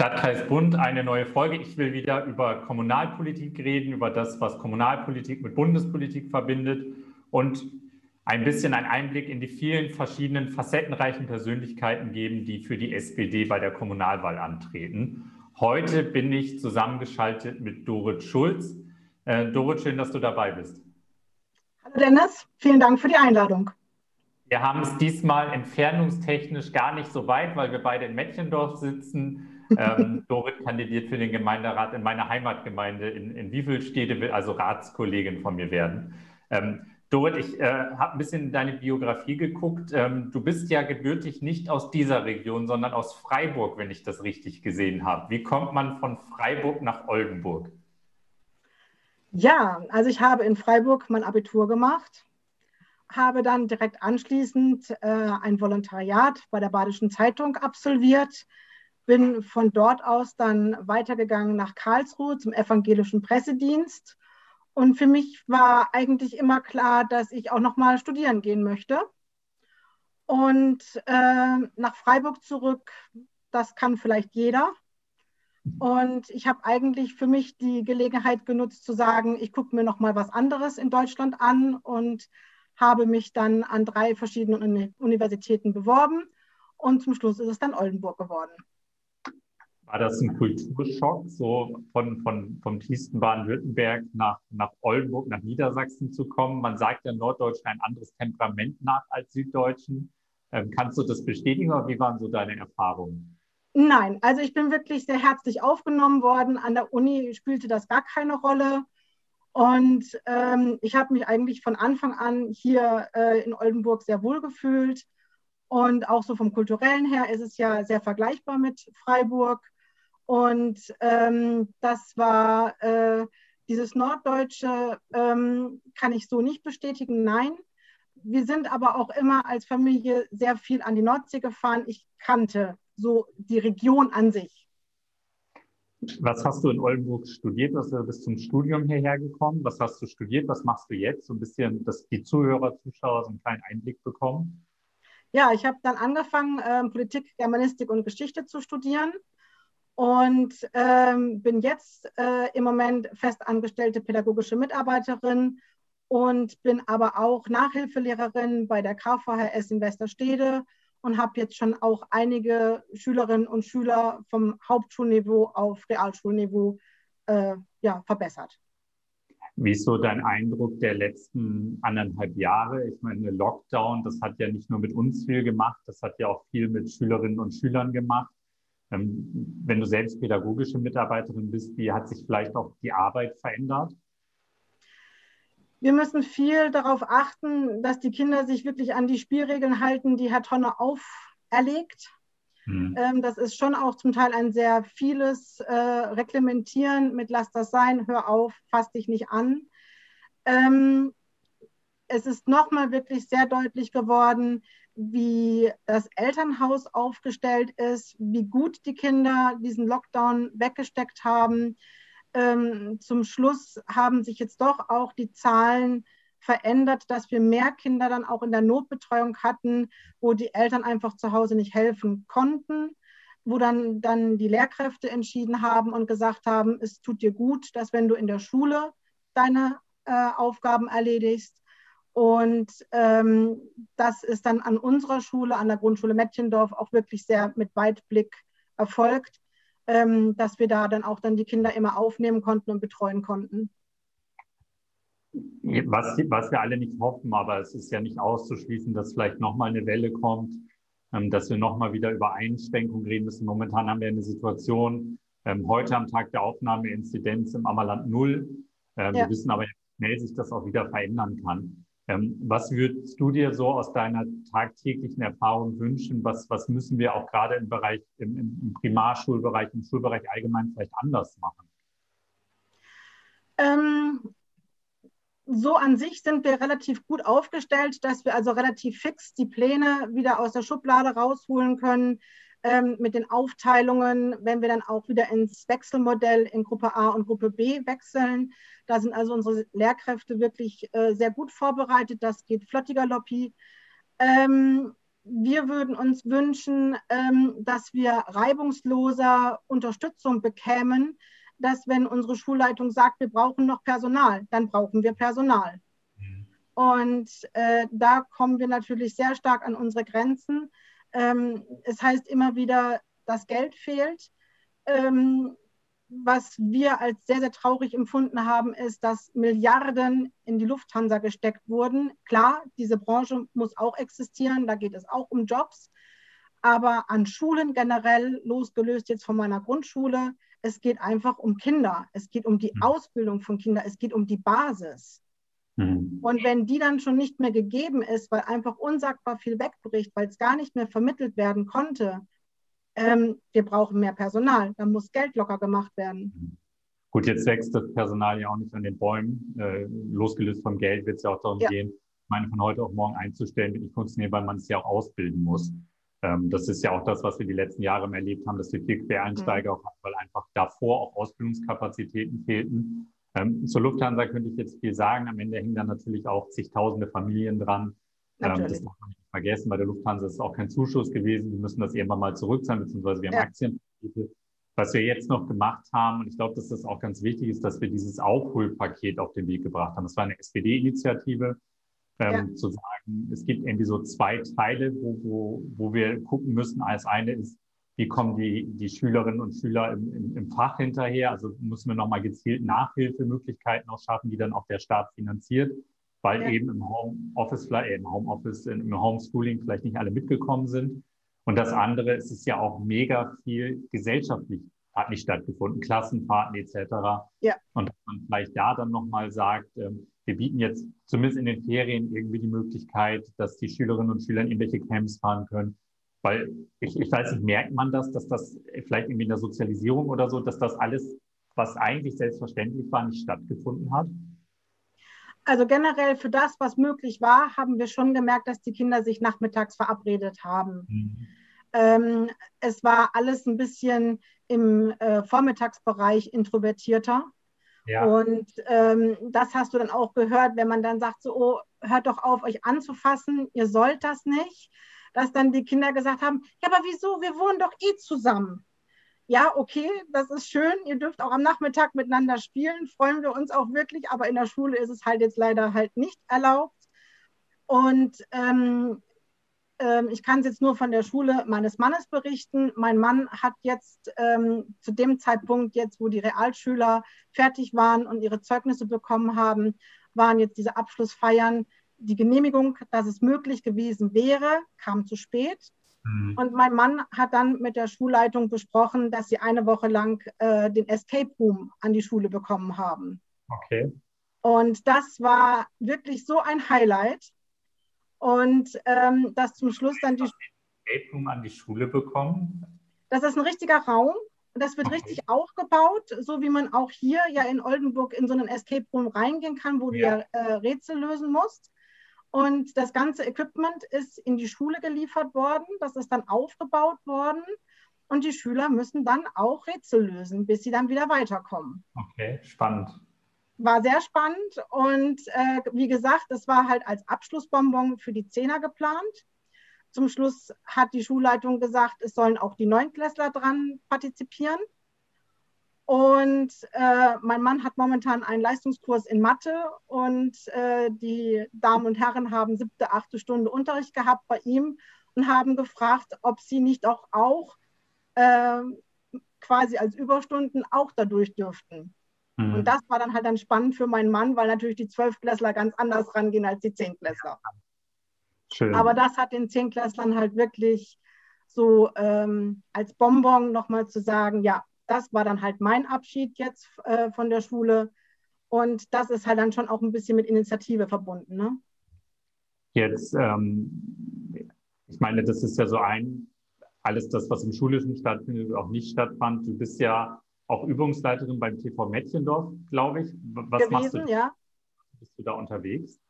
Stadtkreis Bund, eine neue Folge. Ich will wieder über Kommunalpolitik reden, über das, was Kommunalpolitik mit Bundespolitik verbindet und ein bisschen einen Einblick in die vielen verschiedenen facettenreichen Persönlichkeiten geben, die für die SPD bei der Kommunalwahl antreten. Heute bin ich zusammengeschaltet mit Dorit Schulz. Äh, Dorit, schön, dass du dabei bist. Hallo Dennis, vielen Dank für die Einladung. Wir haben es diesmal entfernungstechnisch gar nicht so weit, weil wir beide in Mettchendorf sitzen. Ähm, Dorit kandidiert für den Gemeinderat in meiner Heimatgemeinde in, in Wievelstede, will also Ratskollegin von mir werden. Ähm, Dorit, ich äh, habe ein bisschen in deine Biografie geguckt. Ähm, du bist ja gebürtig nicht aus dieser Region, sondern aus Freiburg, wenn ich das richtig gesehen habe. Wie kommt man von Freiburg nach Oldenburg? Ja, also ich habe in Freiburg mein Abitur gemacht, habe dann direkt anschließend äh, ein Volontariat bei der Badischen Zeitung absolviert, bin von dort aus dann weitergegangen nach Karlsruhe zum evangelischen Pressedienst und für mich war eigentlich immer klar, dass ich auch nochmal studieren gehen möchte. Und äh, nach Freiburg zurück, das kann vielleicht jeder. Und ich habe eigentlich für mich die Gelegenheit genutzt zu sagen, ich gucke mir nochmal was anderes in Deutschland an und habe mich dann an drei verschiedenen Universitäten beworben. Und zum Schluss ist es dann Oldenburg geworden. War das ein Kulturschock, so von, von, vom tiefsten Baden-Württemberg nach, nach Oldenburg, nach Niedersachsen zu kommen? Man sagt ja Norddeutschen ein anderes Temperament nach als Süddeutschen. Ähm, kannst du das bestätigen oder wie waren so deine Erfahrungen? Nein, also ich bin wirklich sehr herzlich aufgenommen worden. An der Uni spielte das gar keine Rolle. Und ähm, ich habe mich eigentlich von Anfang an hier äh, in Oldenburg sehr wohl gefühlt. Und auch so vom kulturellen her ist es ja sehr vergleichbar mit Freiburg. Und ähm, das war äh, dieses Norddeutsche, ähm, kann ich so nicht bestätigen, nein. Wir sind aber auch immer als Familie sehr viel an die Nordsee gefahren. Ich kannte so die Region an sich. Was hast du in Oldenburg studiert? Du bist zum Studium hierher gekommen. Was hast du studiert? Was machst du jetzt? So ein bisschen, dass die Zuhörer, Zuschauer so einen kleinen Einblick bekommen. Ja, ich habe dann angefangen, äh, Politik, Germanistik und Geschichte zu studieren und ähm, bin jetzt äh, im Moment festangestellte pädagogische Mitarbeiterin und bin aber auch Nachhilfelehrerin bei der KVHS in Westerstede und habe jetzt schon auch einige Schülerinnen und Schüler vom Hauptschulniveau auf Realschulniveau äh, ja, verbessert. Wie ist so dein Eindruck der letzten anderthalb Jahre? Ich meine, Lockdown, das hat ja nicht nur mit uns viel gemacht, das hat ja auch viel mit Schülerinnen und Schülern gemacht. Ähm, wenn du selbst pädagogische Mitarbeiterin bist, wie hat sich vielleicht auch die Arbeit verändert? Wir müssen viel darauf achten, dass die Kinder sich wirklich an die Spielregeln halten, die Herr Tonne auferlegt. Mhm. Ähm, das ist schon auch zum Teil ein sehr vieles äh, Reglementieren mit Lass das sein, hör auf, fass dich nicht an. Ähm, es ist nochmal wirklich sehr deutlich geworden, wie das Elternhaus aufgestellt ist, wie gut die Kinder diesen Lockdown weggesteckt haben. Ähm, zum Schluss haben sich jetzt doch auch die Zahlen verändert, dass wir mehr Kinder dann auch in der Notbetreuung hatten, wo die Eltern einfach zu Hause nicht helfen konnten, wo dann, dann die Lehrkräfte entschieden haben und gesagt haben, es tut dir gut, dass wenn du in der Schule deine äh, Aufgaben erledigst, und ähm, das ist dann an unserer Schule, an der Grundschule Mettchendorf, auch wirklich sehr mit Weitblick erfolgt, ähm, dass wir da dann auch dann die Kinder immer aufnehmen konnten und betreuen konnten. Was, was wir alle nicht hoffen, aber es ist ja nicht auszuschließen, dass vielleicht nochmal eine Welle kommt, ähm, dass wir nochmal wieder über Einschränkungen reden müssen. Momentan haben wir eine Situation, ähm, heute am Tag der Aufnahme Inzidenz im Ammerland null. Ähm, ja. Wir wissen aber, wie schnell sich das auch wieder verändern kann. Ähm, was würdest du dir so aus deiner tagtäglichen Erfahrung wünschen? Was, was müssen wir auch gerade im Bereich, im, im Primarschulbereich, im Schulbereich allgemein vielleicht anders machen? Ähm, so an sich sind wir relativ gut aufgestellt, dass wir also relativ fix die Pläne wieder aus der Schublade rausholen können ähm, mit den Aufteilungen, wenn wir dann auch wieder ins Wechselmodell in Gruppe A und Gruppe B wechseln. Da sind also unsere Lehrkräfte wirklich äh, sehr gut vorbereitet. Das geht flottiger Lobby. Ähm, wir würden uns wünschen, ähm, dass wir reibungsloser Unterstützung bekämen, dass wenn unsere Schulleitung sagt, wir brauchen noch Personal, dann brauchen wir Personal. Mhm. Und äh, da kommen wir natürlich sehr stark an unsere Grenzen. Ähm, es heißt immer wieder, das Geld fehlt. Ähm, was wir als sehr, sehr traurig empfunden haben, ist, dass Milliarden in die Lufthansa gesteckt wurden. Klar, diese Branche muss auch existieren, da geht es auch um Jobs. Aber an Schulen generell, losgelöst jetzt von meiner Grundschule, es geht einfach um Kinder. Es geht um die mhm. Ausbildung von Kindern. Es geht um die Basis. Mhm. Und wenn die dann schon nicht mehr gegeben ist, weil einfach unsagbar viel wegbricht, weil es gar nicht mehr vermittelt werden konnte, ähm, wir brauchen mehr Personal, dann muss Geld locker gemacht werden. Gut, jetzt wächst das Personal ja auch nicht an den Bäumen. Äh, losgelöst vom Geld wird es ja auch darum ja. gehen, meine von heute auf morgen einzustellen, wird nicht funktionieren, weil man es ja auch ausbilden muss. Ähm, das ist ja auch das, was wir die letzten Jahre erlebt haben, dass wir viel Quereinsteiger mhm. auch hatten, weil einfach davor auch Ausbildungskapazitäten fehlten. Ähm, zur Lufthansa könnte ich jetzt viel sagen. Am Ende hängen da natürlich auch zigtausende Familien dran. Ähm, das darf man nicht vergessen. Bei der Lufthansa ist es auch kein Zuschuss gewesen. Wir müssen das irgendwann mal zurückzahlen, beziehungsweise wir haben ja. Aktien. Was wir jetzt noch gemacht haben, und ich glaube, dass das auch ganz wichtig ist, dass wir dieses Aufholpaket auf den Weg gebracht haben. Das war eine SPD-Initiative, ähm, ja. zu sagen, es gibt irgendwie so zwei Teile, wo, wo, wo wir gucken müssen. Als eine ist, wie kommen die, die Schülerinnen und Schüler im, im, im Fach hinterher? Also müssen wir nochmal gezielt Nachhilfemöglichkeiten auch schaffen, die dann auch der Staat finanziert weil ja. eben im Homeoffice, äh, im Homeoffice, im Homeschooling vielleicht nicht alle mitgekommen sind. Und das andere, es ist ja auch mega viel gesellschaftlich hat nicht stattgefunden, Klassenfahrten etc. Ja. Und dass man vielleicht da dann nochmal sagt, ähm, wir bieten jetzt zumindest in den Ferien irgendwie die Möglichkeit, dass die Schülerinnen und Schüler in irgendwelche Camps fahren können. Weil ich, ich weiß nicht, merkt man das, dass das vielleicht irgendwie in der Sozialisierung oder so, dass das alles, was eigentlich selbstverständlich war, nicht stattgefunden hat? Also generell für das, was möglich war, haben wir schon gemerkt, dass die Kinder sich nachmittags verabredet haben. Mhm. Ähm, es war alles ein bisschen im äh, Vormittagsbereich introvertierter. Ja. Und ähm, das hast du dann auch gehört, wenn man dann sagt, so, oh, hört doch auf, euch anzufassen, ihr sollt das nicht. Dass dann die Kinder gesagt haben, ja, aber wieso, wir wohnen doch eh zusammen ja, okay, das ist schön, ihr dürft auch am Nachmittag miteinander spielen, freuen wir uns auch wirklich, aber in der Schule ist es halt jetzt leider halt nicht erlaubt. Und ähm, ähm, ich kann es jetzt nur von der Schule meines Mannes berichten. Mein Mann hat jetzt ähm, zu dem Zeitpunkt, jetzt wo die Realschüler fertig waren und ihre Zeugnisse bekommen haben, waren jetzt diese Abschlussfeiern. Die Genehmigung, dass es möglich gewesen wäre, kam zu spät. Mhm. Und mein Mann hat dann mit der Schulleitung besprochen, dass sie eine Woche lang äh, den Escape Room an die Schule bekommen haben. Okay. Und das war wirklich so ein Highlight. Und ähm, dass zum Schluss dann die Escape Room an die Schule bekommen. Das ist ein richtiger Raum. Das wird okay. richtig aufgebaut, so wie man auch hier ja in Oldenburg in so einen Escape Room reingehen kann, wo ja. du ja äh, Rätsel lösen musst. Und das ganze Equipment ist in die Schule geliefert worden, das ist dann aufgebaut worden und die Schüler müssen dann auch Rätsel lösen, bis sie dann wieder weiterkommen. Okay, spannend. War sehr spannend und äh, wie gesagt, es war halt als Abschlussbonbon für die Zehner geplant. Zum Schluss hat die Schulleitung gesagt, es sollen auch die Neunklässler dran partizipieren. Und äh, mein Mann hat momentan einen Leistungskurs in Mathe und äh, die Damen und Herren haben siebte, achte Stunde Unterricht gehabt bei ihm und haben gefragt, ob sie nicht auch, auch äh, quasi als Überstunden auch dadurch dürften. Mhm. Und das war dann halt dann spannend für meinen Mann, weil natürlich die Zwölfklässler ganz anders rangehen als die Zehnklässler. Schön. Aber das hat den Zehnklässlern halt wirklich so ähm, als Bonbon nochmal zu sagen, ja, das war dann halt mein Abschied jetzt äh, von der Schule. Und das ist halt dann schon auch ein bisschen mit Initiative verbunden. Ne? Jetzt, ähm, ich meine, das ist ja so ein, alles das, was im Schulischen stattfindet, auch nicht stattfand. Du bist ja auch Übungsleiterin beim TV Mädchendorf, glaube ich. Was gewesen, machst du? Ja. Bist du da unterwegs?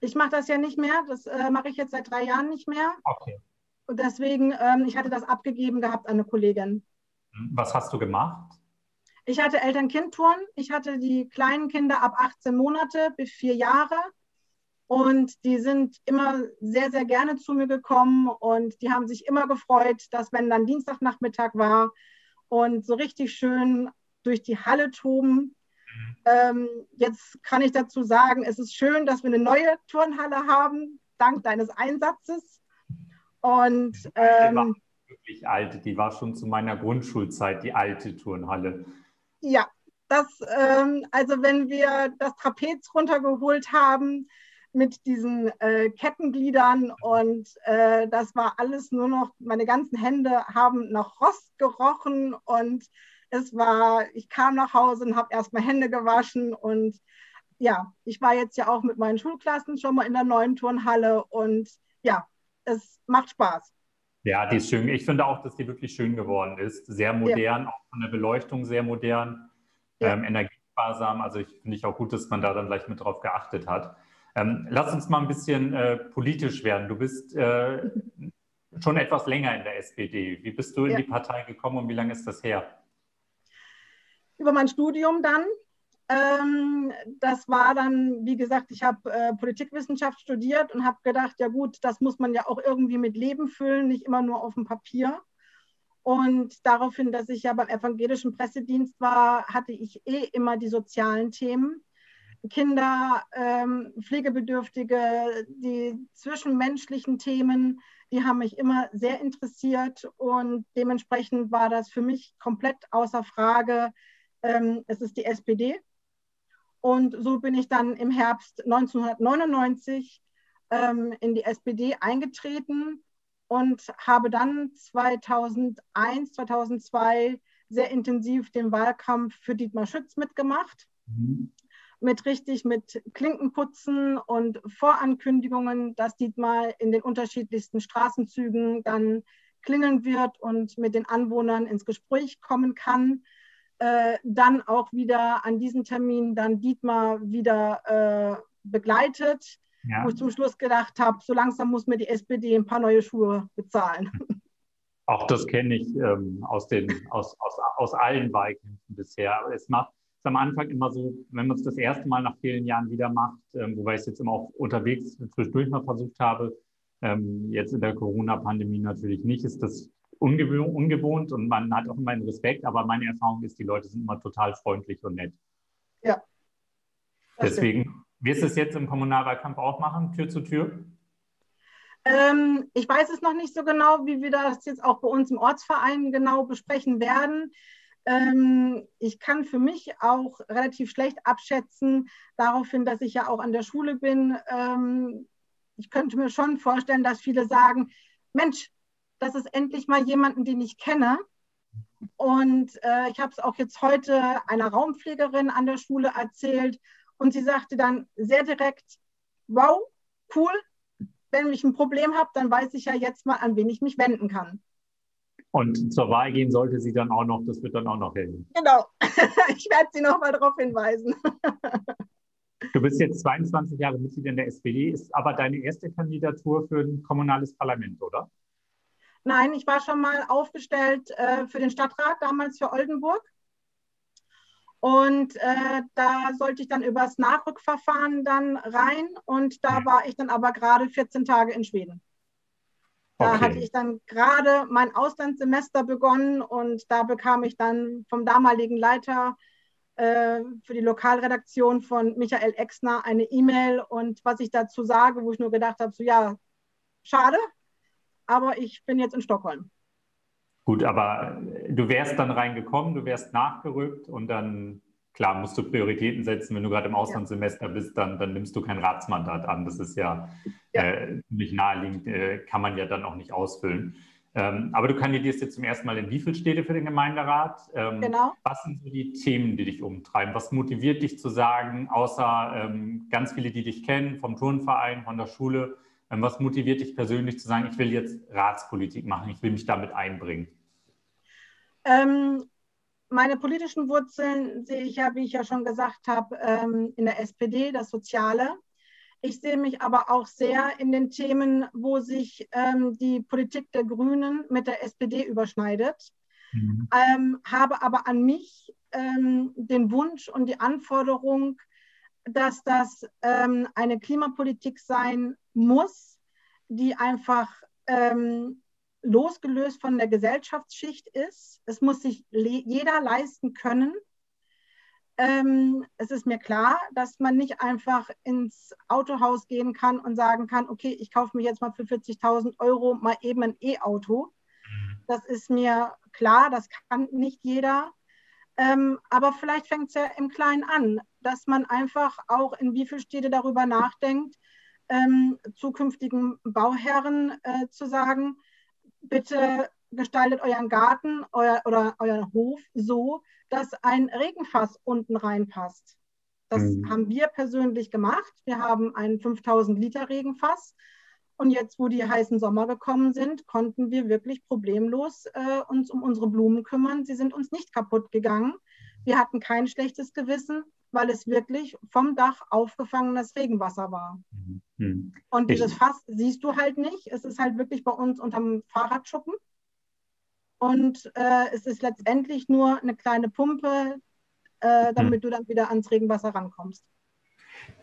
Ich mache das ja nicht mehr. Das äh, mache ich jetzt seit drei Jahren nicht mehr. Okay. Und deswegen, ähm, ich hatte das abgegeben gehabt an eine Kollegin. Was hast du gemacht? Ich hatte Eltern-Kind-Touren. Ich hatte die kleinen Kinder ab 18 Monate bis vier Jahre. Und die sind immer sehr, sehr gerne zu mir gekommen und die haben sich immer gefreut, dass wenn dann Dienstagnachmittag war und so richtig schön durch die Halle toben. Mhm. Ähm, jetzt kann ich dazu sagen, es ist schön, dass wir eine neue Turnhalle haben, dank deines Einsatzes. Und ähm, wirklich alte, die war schon zu meiner Grundschulzeit, die alte Turnhalle. Ja, das, ähm, also wenn wir das Trapez runtergeholt haben mit diesen äh, Kettengliedern und äh, das war alles nur noch, meine ganzen Hände haben nach Rost gerochen und es war, ich kam nach Hause und habe erstmal Hände gewaschen und ja, ich war jetzt ja auch mit meinen Schulklassen schon mal in der neuen Turnhalle und ja, es macht Spaß. Ja, die ist schön. Ich finde auch, dass die wirklich schön geworden ist. Sehr modern, ja. auch von der Beleuchtung sehr modern, ja. ähm, energiesparsam. Also ich finde ich auch gut, dass man da dann gleich mit drauf geachtet hat. Ähm, lass uns mal ein bisschen äh, politisch werden. Du bist äh, schon etwas länger in der SPD. Wie bist du in ja. die Partei gekommen und wie lange ist das her? Über mein Studium dann. Ähm, das war dann, wie gesagt, ich habe äh, Politikwissenschaft studiert und habe gedacht, ja gut, das muss man ja auch irgendwie mit Leben füllen, nicht immer nur auf dem Papier. Und daraufhin, dass ich ja beim evangelischen Pressedienst war, hatte ich eh immer die sozialen Themen. Kinder, ähm, Pflegebedürftige, die zwischenmenschlichen Themen, die haben mich immer sehr interessiert und dementsprechend war das für mich komplett außer Frage. Ähm, es ist die SPD und so bin ich dann im Herbst 1999 ähm, in die SPD eingetreten und habe dann 2001, 2002 sehr intensiv den Wahlkampf für Dietmar Schütz mitgemacht. Mhm. Mit richtig mit Klinkenputzen und Vorankündigungen, dass Dietmar in den unterschiedlichsten Straßenzügen dann klingeln wird und mit den Anwohnern ins Gespräch kommen kann äh, dann auch wieder an diesem Termin dann Dietmar wieder äh, begleitet, ja. wo ich zum Schluss gedacht habe, so langsam muss mir die SPD ein paar neue Schuhe bezahlen. Auch das kenne ich ähm, aus, den, aus, aus, aus allen Wahlkämpfen bisher. Es macht es am Anfang immer so, wenn man es das erste Mal nach vielen Jahren wieder macht, ähm, wobei ich es jetzt immer auch unterwegs zwischendurch mal versucht habe, ähm, jetzt in der Corona-Pandemie natürlich nicht, ist das ungewohnt und man hat auch immer einen Respekt, aber meine Erfahrung ist, die Leute sind immer total freundlich und nett. Ja. Deswegen, wirst du es jetzt im Kommunalwahlkampf auch machen, Tür zu Tür? Ähm, ich weiß es noch nicht so genau, wie wir das jetzt auch bei uns im Ortsverein genau besprechen werden. Ähm, ich kann für mich auch relativ schlecht abschätzen, daraufhin, dass ich ja auch an der Schule bin. Ähm, ich könnte mir schon vorstellen, dass viele sagen, Mensch, das ist endlich mal jemanden, den ich kenne. Und äh, ich habe es auch jetzt heute einer Raumpflegerin an der Schule erzählt und sie sagte dann sehr direkt, wow, cool, wenn ich ein Problem habe, dann weiß ich ja jetzt mal, an wen ich mich wenden kann. Und zur Wahl gehen sollte sie dann auch noch, das wird dann auch noch helfen. Genau, ich werde sie noch mal darauf hinweisen. Du bist jetzt 22 Jahre Mitglied in der SPD, ist aber deine erste Kandidatur für ein kommunales Parlament, oder? Nein, ich war schon mal aufgestellt äh, für den Stadtrat, damals für Oldenburg. Und äh, da sollte ich dann übers Nachrückverfahren dann rein. Und da war ich dann aber gerade 14 Tage in Schweden. Da okay. hatte ich dann gerade mein Auslandssemester begonnen und da bekam ich dann vom damaligen Leiter äh, für die Lokalredaktion von Michael Exner eine E-Mail und was ich dazu sage, wo ich nur gedacht habe, so ja, schade, aber ich bin jetzt in Stockholm. Gut, aber du wärst dann reingekommen, du wärst nachgerückt und dann, klar, musst du Prioritäten setzen. Wenn du gerade im Auslandssemester bist, dann, dann nimmst du kein Ratsmandat an. Das ist ja, ja. Äh, nicht naheliegend, äh, kann man ja dann auch nicht ausfüllen. Ähm, aber du kandidierst jetzt zum ersten Mal in wie Städte für den Gemeinderat? Ähm, genau. Was sind so die Themen, die dich umtreiben? Was motiviert dich zu sagen, außer ähm, ganz viele, die dich kennen, vom Turnverein, von der Schule, was motiviert dich persönlich zu sagen, ich will jetzt Ratspolitik machen, ich will mich damit einbringen? Ähm, meine politischen Wurzeln sehe ich ja, wie ich ja schon gesagt habe, ähm, in der SPD, das Soziale. Ich sehe mich aber auch sehr in den Themen, wo sich ähm, die Politik der Grünen mit der SPD überschneidet. Mhm. Ähm, habe aber an mich ähm, den Wunsch und die Anforderung, dass das ähm, eine Klimapolitik sein muss, die einfach ähm, losgelöst von der Gesellschaftsschicht ist. Es muss sich le jeder leisten können. Ähm, es ist mir klar, dass man nicht einfach ins Autohaus gehen kann und sagen kann, okay, ich kaufe mir jetzt mal für 40.000 Euro mal eben ein E-Auto. Mhm. Das ist mir klar, das kann nicht jeder. Ähm, aber vielleicht fängt es ja im Kleinen an, dass man einfach auch in wie viel Städte darüber nachdenkt, ähm, zukünftigen Bauherren äh, zu sagen, bitte gestaltet euren Garten euer, oder euren Hof so, dass ein Regenfass unten reinpasst. Das mhm. haben wir persönlich gemacht. Wir haben ein 5000 Liter Regenfass. Und jetzt, wo die heißen Sommer gekommen sind, konnten wir wirklich problemlos äh, uns um unsere Blumen kümmern. Sie sind uns nicht kaputt gegangen. Wir hatten kein schlechtes Gewissen, weil es wirklich vom Dach aufgefangenes Regenwasser war. Mhm. Und dieses Fass siehst du halt nicht. Es ist halt wirklich bei uns unterm Fahrradschuppen. Und äh, es ist letztendlich nur eine kleine Pumpe, äh, damit hm. du dann wieder ans Regenwasser rankommst.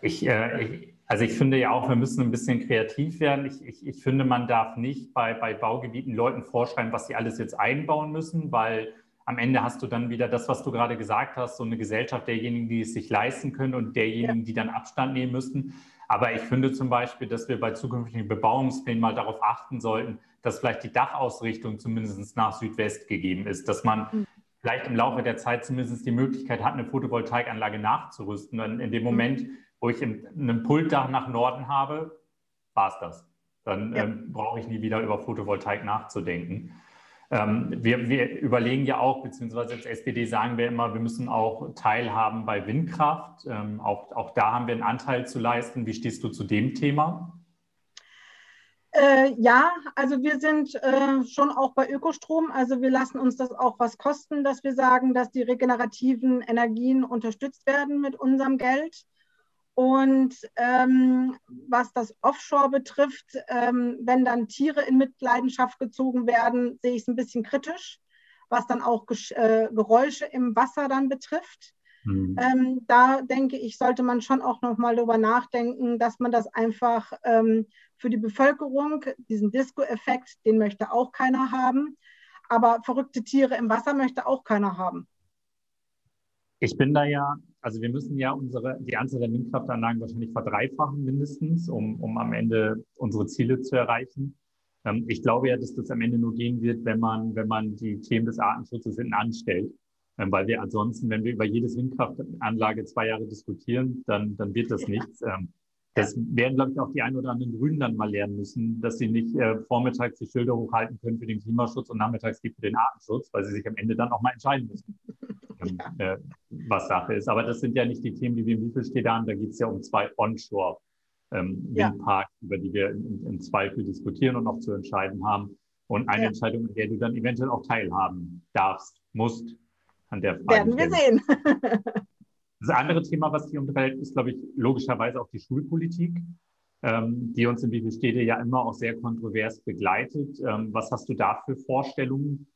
Ich, äh, ich, also ich finde ja auch, wir müssen ein bisschen kreativ werden. Ich, ich, ich finde, man darf nicht bei, bei Baugebieten Leuten vorschreiben, was sie alles jetzt einbauen müssen, weil am Ende hast du dann wieder das, was du gerade gesagt hast, so eine Gesellschaft derjenigen, die es sich leisten können und derjenigen, die dann Abstand nehmen müssten. Aber ich finde zum Beispiel, dass wir bei zukünftigen Bebauungsplänen mal darauf achten sollten, dass vielleicht die Dachausrichtung zumindest nach Südwest gegeben ist, dass man mhm. vielleicht im Laufe der Zeit zumindest die Möglichkeit hat, eine Photovoltaikanlage nachzurüsten. Und in dem Moment, wo ich ein Pultdach nach Norden habe, war es das. Dann ja. ähm, brauche ich nie wieder über Photovoltaik nachzudenken. Ähm, wir, wir, überlegen ja auch, beziehungsweise als SPD sagen wir immer, wir müssen auch teilhaben bei Windkraft. Ähm, auch, auch da haben wir einen Anteil zu leisten. Wie stehst du zu dem Thema? Äh, ja, also wir sind äh, schon auch bei Ökostrom. Also wir lassen uns das auch was kosten, dass wir sagen, dass die regenerativen Energien unterstützt werden mit unserem Geld. Und ähm, was das Offshore betrifft, ähm, wenn dann Tiere in Mitleidenschaft gezogen werden, sehe ich es ein bisschen kritisch, was dann auch äh, Geräusche im Wasser dann betrifft. Mhm. Ähm, da denke ich, sollte man schon auch nochmal darüber nachdenken, dass man das einfach ähm, für die Bevölkerung, diesen Disco-Effekt, den möchte auch keiner haben. Aber verrückte Tiere im Wasser möchte auch keiner haben. Ich bin da ja, also wir müssen ja unsere, die Anzahl der Windkraftanlagen wahrscheinlich verdreifachen mindestens, um, um am Ende unsere Ziele zu erreichen. Ähm, ich glaube ja, dass das am Ende nur gehen wird, wenn man, wenn man die Themen des Artenschutzes hinten anstellt. Ähm, weil wir ansonsten, wenn wir über jedes Windkraftanlage zwei Jahre diskutieren, dann, dann wird das ja. nichts. Ähm, das werden, glaube ich, auch die ein oder anderen Grünen dann mal lernen müssen, dass sie nicht äh, vormittags die Schilder hochhalten können für den Klimaschutz und nachmittags die für den Artenschutz, weil sie sich am Ende dann auch mal entscheiden müssen, ähm, äh, was Sache ist. Aber das sind ja nicht die Themen, die wir im Wiefelstedt haben. Da geht es ja um zwei Onshore-Windparks, ähm, über die wir im, im, Zweifel diskutieren und auch zu entscheiden haben. Und eine ja. Entscheidung, in der du dann eventuell auch teilhaben darfst, musst, an der Frage. Werden wir sehen. Das andere Thema, was hier umtreibt, ist, glaube ich, logischerweise auch die Schulpolitik, ähm, die uns in Bibelstädte ja immer auch sehr kontrovers begleitet. Ähm, was hast du da für Vorstellungen?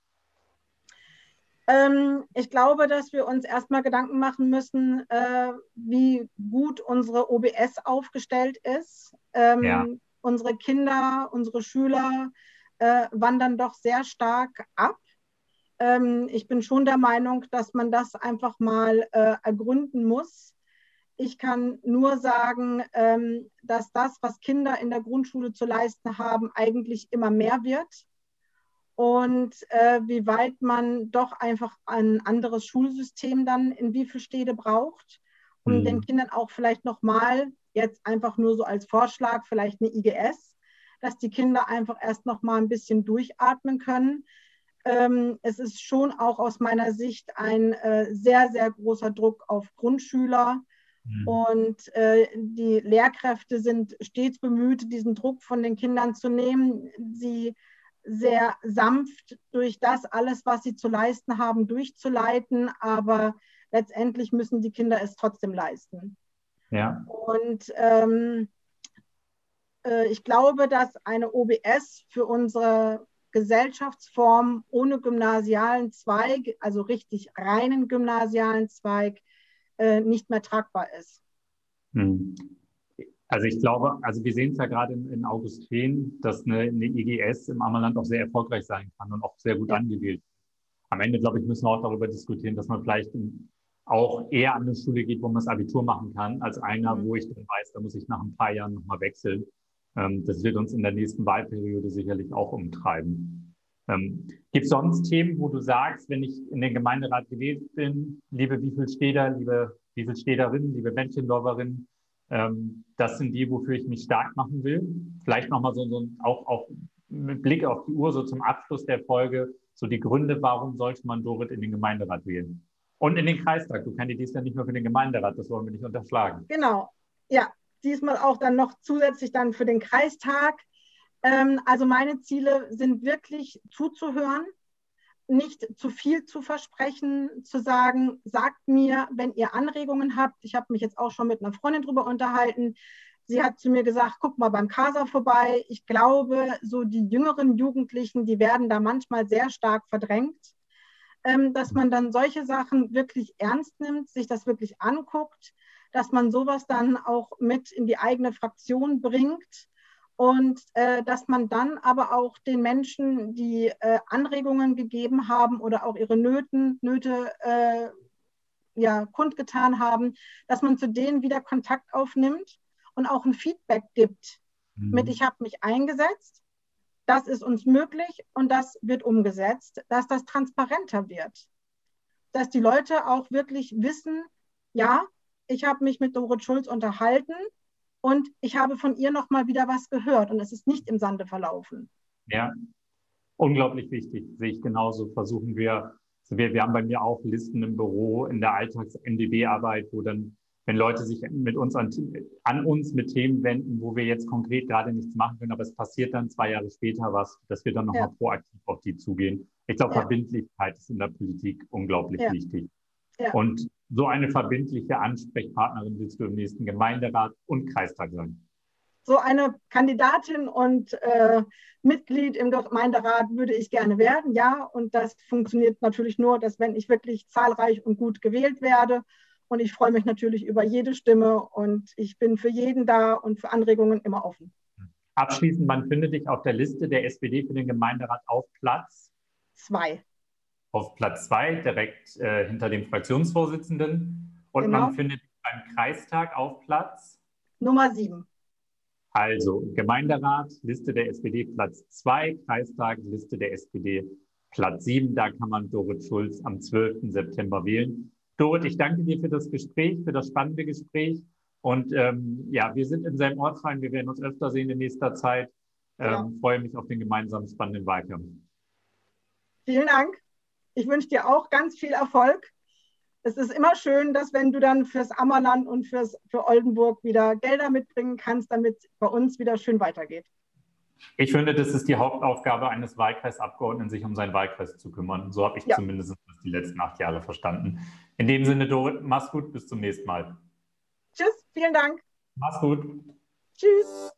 Ähm, ich glaube, dass wir uns erstmal Gedanken machen müssen, äh, wie gut unsere OBS aufgestellt ist. Ähm, ja. Unsere Kinder, unsere Schüler äh, wandern doch sehr stark ab ähm, ich bin schon der Meinung, dass man das einfach mal äh, ergründen muss. Ich kann nur sagen, ähm, dass das, was Kinder in der Grundschule zu leisten haben, eigentlich immer mehr wird. Und äh, wie weit man doch einfach ein anderes Schulsystem dann in wie viele Städte braucht, um mhm. den Kindern auch vielleicht nochmal, jetzt einfach nur so als Vorschlag, vielleicht eine IGS, dass die Kinder einfach erst nochmal ein bisschen durchatmen können ähm, es ist schon auch aus meiner Sicht ein äh, sehr, sehr großer Druck auf Grundschüler. Mhm. Und äh, die Lehrkräfte sind stets bemüht, diesen Druck von den Kindern zu nehmen, sie sehr sanft durch das alles, was sie zu leisten haben, durchzuleiten. Aber letztendlich müssen die Kinder es trotzdem leisten. Ja. Und ähm, äh, ich glaube, dass eine OBS für unsere Gesellschaftsform ohne gymnasialen Zweig, also richtig reinen gymnasialen Zweig, äh, nicht mehr tragbar ist. Hm. Also ich glaube, also wir sehen es ja gerade in, in Augustin, dass eine, eine, IGS im Ammerland auch sehr erfolgreich sein kann und auch sehr gut ja. angewählt. Am Ende, glaube ich, müssen wir auch darüber diskutieren, dass man vielleicht auch eher an eine Schule geht, wo man das Abitur machen kann, als einer, mhm. wo ich dann weiß, da muss ich nach ein paar Jahren nochmal wechseln. Ähm, das wird uns in der nächsten Wahlperiode sicherlich auch umtreiben. Ähm, Gibt es sonst Themen, wo du sagst, wenn ich in den Gemeinderat gewählt bin, liebe Wiefelstädter, liebe Wiefelstädterinnen, liebe Männchenloverinnen, ähm, das sind die, wofür ich mich stark machen will. Vielleicht nochmal so, so auch, auch mit Blick auf die Uhr, so zum Abschluss der Folge, so die Gründe, warum sollte man Dorit in den Gemeinderat wählen? Und in den Kreistag. Du kandidierst ja nicht nur für den Gemeinderat, das wollen wir nicht unterschlagen. Genau, ja. Diesmal auch dann noch zusätzlich dann für den Kreistag. Ähm, also meine Ziele sind wirklich zuzuhören, nicht zu viel zu versprechen, zu sagen, sagt mir, wenn ihr Anregungen habt. Ich habe mich jetzt auch schon mit einer Freundin darüber unterhalten. Sie hat zu mir gesagt, guck mal beim Casa vorbei. Ich glaube, so die jüngeren Jugendlichen, die werden da manchmal sehr stark verdrängt, ähm, dass man dann solche Sachen wirklich ernst nimmt, sich das wirklich anguckt, dass man sowas dann auch mit in die eigene Fraktion bringt und äh, dass man dann aber auch den Menschen, die äh, Anregungen gegeben haben oder auch ihre Nöten, Nöte äh, ja, kundgetan haben, dass man zu denen wieder Kontakt aufnimmt und auch ein Feedback gibt mhm. mit, ich habe mich eingesetzt, das ist uns möglich und das wird umgesetzt, dass das transparenter wird, dass die Leute auch wirklich wissen, ja, ich habe mich mit Dorit Schulz unterhalten, und ich habe von ihr noch mal wieder was gehört und es ist nicht im Sande verlaufen. Ja, unglaublich wichtig, sehe ich genauso. Versuchen wir, also wir, wir haben bei mir auch Listen im Büro in der Alltags-NDB-Arbeit, wo dann, wenn Leute sich mit uns an, an, uns mit Themen wenden, wo wir jetzt konkret gerade nichts machen können, aber es passiert dann zwei Jahre später was, dass wir dann nochmal ja. proaktiv auf die zugehen. Ich glaube, ja. Verbindlichkeit ist in der Politik unglaublich ja. wichtig. Ja. Und so eine verbindliche Ansprechpartnerin willst du im nächsten Gemeinderat und Kreistag sein? So eine Kandidatin und äh, Mitglied im Gemeinderat würde ich gerne werden, ja. Und das funktioniert natürlich nur, dass wenn ich wirklich zahlreich und gut gewählt werde. Und ich freue mich natürlich über jede Stimme und ich bin für jeden da und für Anregungen immer offen. Abschließend, man findet dich auf der Liste der SPD für den Gemeinderat auf Platz zwei auf Platz zwei, direkt äh, hinter dem Fraktionsvorsitzenden. Und genau. man findet beim Kreistag auf Platz Nummer sieben. Also Gemeinderat, Liste der SPD Platz zwei, Kreistag, Liste der SPD Platz sieben. Da kann man Dorit Schulz am 12. September wählen. Dorit, ich danke dir für das Gespräch, für das spannende Gespräch. Und ähm, ja, wir sind in seinem Ortsverein. Wir werden uns öfter sehen in nächster Zeit. Ähm, ja. Freue mich auf den gemeinsamen spannenden Wahlkampf. Vielen Dank. Ich wünsche dir auch ganz viel Erfolg. Es ist immer schön, dass wenn du dann fürs Ammerland und fürs, für Oldenburg wieder Gelder mitbringen kannst, damit es bei uns wieder schön weitergeht. Ich finde, das ist die Hauptaufgabe eines Wahlkreisabgeordneten, sich um seinen Wahlkreis zu kümmern. So habe ich ja. zumindest die letzten acht Jahre verstanden. In dem Sinne, Dorit, mach's gut, bis zum nächsten Mal. Tschüss, vielen Dank. Mach's gut. Tschüss.